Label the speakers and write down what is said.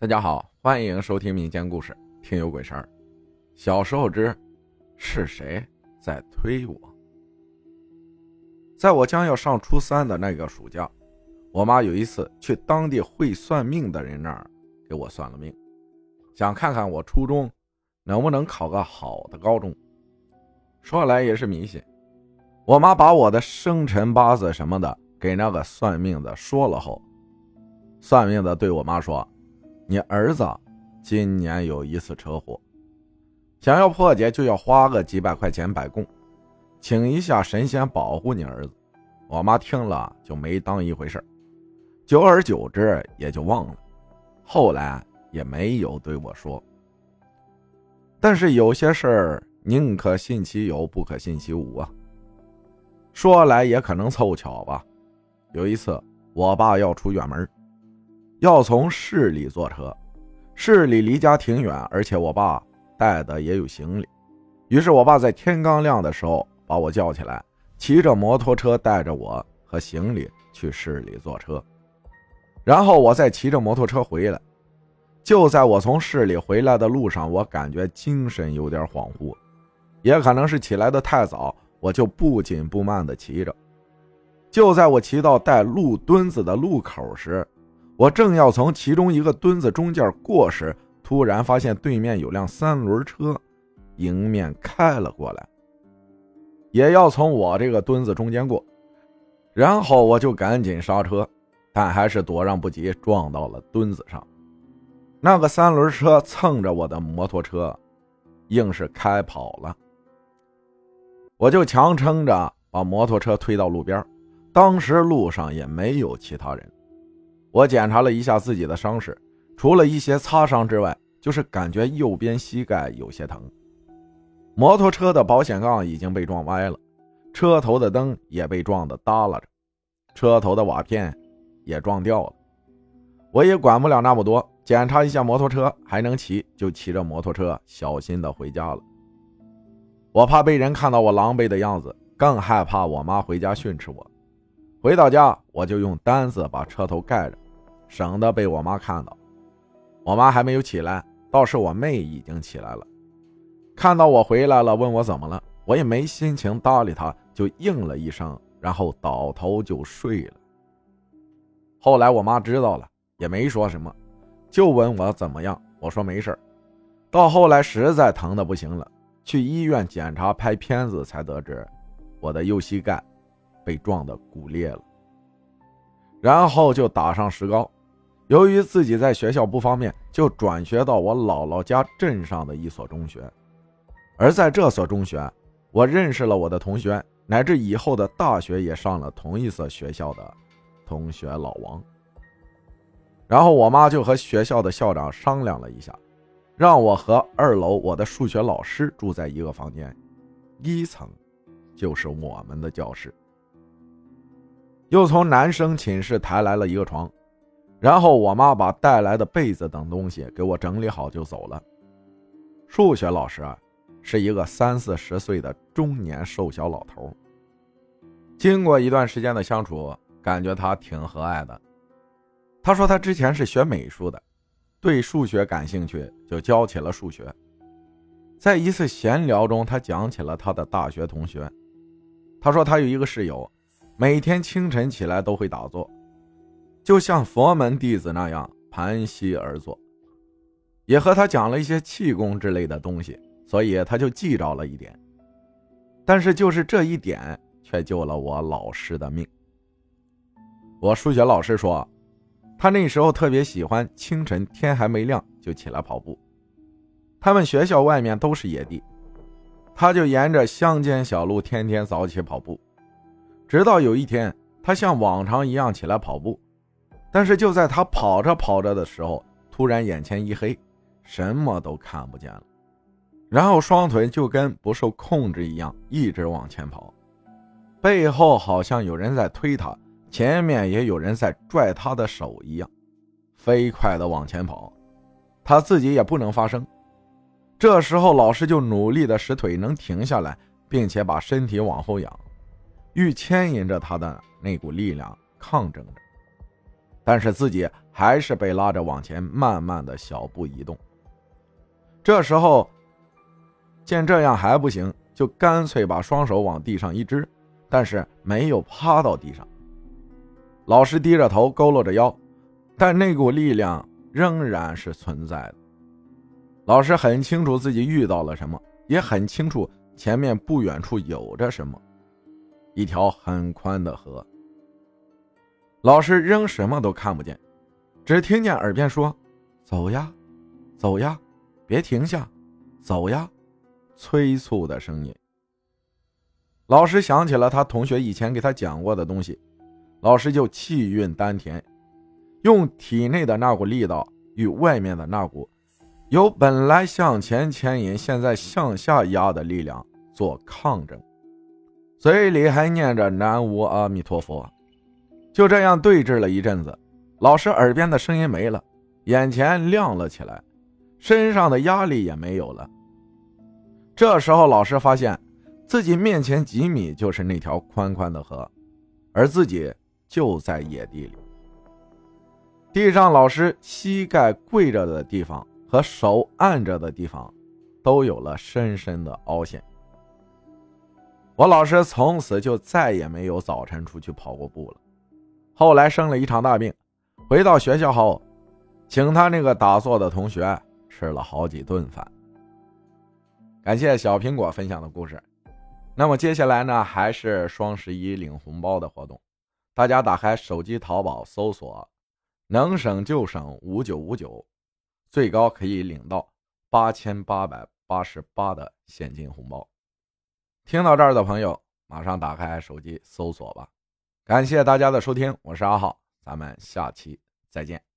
Speaker 1: 大家好，欢迎收听民间故事《听有鬼事儿》。小时候之是谁在推我？在我将要上初三的那个暑假，我妈有一次去当地会算命的人那儿给我算了命，想看看我初中能不能考个好的高中。说来也是迷信，我妈把我的生辰八字什么的给那个算命的说了后，算命的对我妈说。你儿子今年有一次车祸，想要破解就要花个几百块钱摆供，请一下神仙保护你儿子。我妈听了就没当一回事久而久之也就忘了，后来也没有对我说。但是有些事儿宁可信其有，不可信其无啊。说来也可能凑巧吧，有一次我爸要出远门。要从市里坐车，市里离家挺远，而且我爸带的也有行李，于是我爸在天刚亮的时候把我叫起来，骑着摩托车带着我和行李去市里坐车，然后我再骑着摩托车回来。就在我从市里回来的路上，我感觉精神有点恍惚，也可能是起来的太早，我就不紧不慢地骑着。就在我骑到带路墩子的路口时，我正要从其中一个墩子中间过时，突然发现对面有辆三轮车迎面开了过来，也要从我这个墩子中间过。然后我就赶紧刹车，但还是躲让不及，撞到了墩子上。那个三轮车蹭着我的摩托车，硬是开跑了。我就强撑着把摩托车推到路边，当时路上也没有其他人。我检查了一下自己的伤势，除了一些擦伤之外，就是感觉右边膝盖有些疼。摩托车的保险杠已经被撞歪了，车头的灯也被撞得耷拉着，车头的瓦片也撞掉了。我也管不了那么多，检查一下摩托车还能骑，就骑着摩托车小心的回家了。我怕被人看到我狼狈的样子，更害怕我妈回家训斥我。回到家，我就用单子把车头盖着，省得被我妈看到。我妈还没有起来，倒是我妹已经起来了。看到我回来了，问我怎么了，我也没心情搭理她，就应了一声，然后倒头就睡了。后来我妈知道了，也没说什么，就问我怎么样。我说没事到后来实在疼的不行了，去医院检查拍片子，才得知我的右膝盖。被撞得骨裂了，然后就打上石膏。由于自己在学校不方便，就转学到我姥姥家镇上的一所中学。而在这所中学，我认识了我的同学，乃至以后的大学也上了同一所学校的同学老王。然后我妈就和学校的校长商量了一下，让我和二楼我的数学老师住在一个房间，一层就是我们的教室。又从男生寝室抬来了一个床，然后我妈把带来的被子等东西给我整理好就走了。数学老师啊，是一个三四十岁的中年瘦小老头。经过一段时间的相处，感觉他挺和蔼的。他说他之前是学美术的，对数学感兴趣，就教起了数学。在一次闲聊中，他讲起了他的大学同学。他说他有一个室友。每天清晨起来都会打坐，就像佛门弟子那样盘膝而坐，也和他讲了一些气功之类的东西，所以他就记着了一点。但是就是这一点，却救了我老师的命。我数学老师说，他那时候特别喜欢清晨天还没亮就起来跑步，他们学校外面都是野地，他就沿着乡间小路天天早起跑步。直到有一天，他像往常一样起来跑步，但是就在他跑着跑着的时候，突然眼前一黑，什么都看不见了，然后双腿就跟不受控制一样，一直往前跑，背后好像有人在推他，前面也有人在拽他的手一样，飞快的往前跑，他自己也不能发声。这时候，老师就努力的使腿能停下来，并且把身体往后仰。欲牵引着他的那股力量抗争着，但是自己还是被拉着往前，慢慢的小步移动。这时候见这样还不行，就干脆把双手往地上一支，但是没有趴到地上。老师低着头，佝偻着腰，但那股力量仍然是存在的。老师很清楚自己遇到了什么，也很清楚前面不远处有着什么，一条很宽的河。老师仍什么都看不见，只听见耳边说：“走呀，走呀，别停下，走呀！”催促的声音。老师想起了他同学以前给他讲过的东西，老师就气运丹田，用体内的那股力道与外面的那股。由本来向前牵引，现在向下压的力量做抗争，嘴里还念着南无阿弥陀佛。就这样对峙了一阵子，老师耳边的声音没了，眼前亮了起来，身上的压力也没有了。这时候，老师发现自己面前几米就是那条宽宽的河，而自己就在野地里。地上，老师膝盖跪着的地方。和手按着的地方，都有了深深的凹陷。我老师从此就再也没有早晨出去跑过步了。后来生了一场大病，回到学校后，请他那个打坐的同学吃了好几顿饭。感谢小苹果分享的故事。那么接下来呢，还是双十一领红包的活动，大家打开手机淘宝搜索“能省就省五九五九”。最高可以领到八千八百八十八的现金红包。听到这儿的朋友，马上打开手机搜索吧。感谢大家的收听，我是阿浩，咱们下期再见。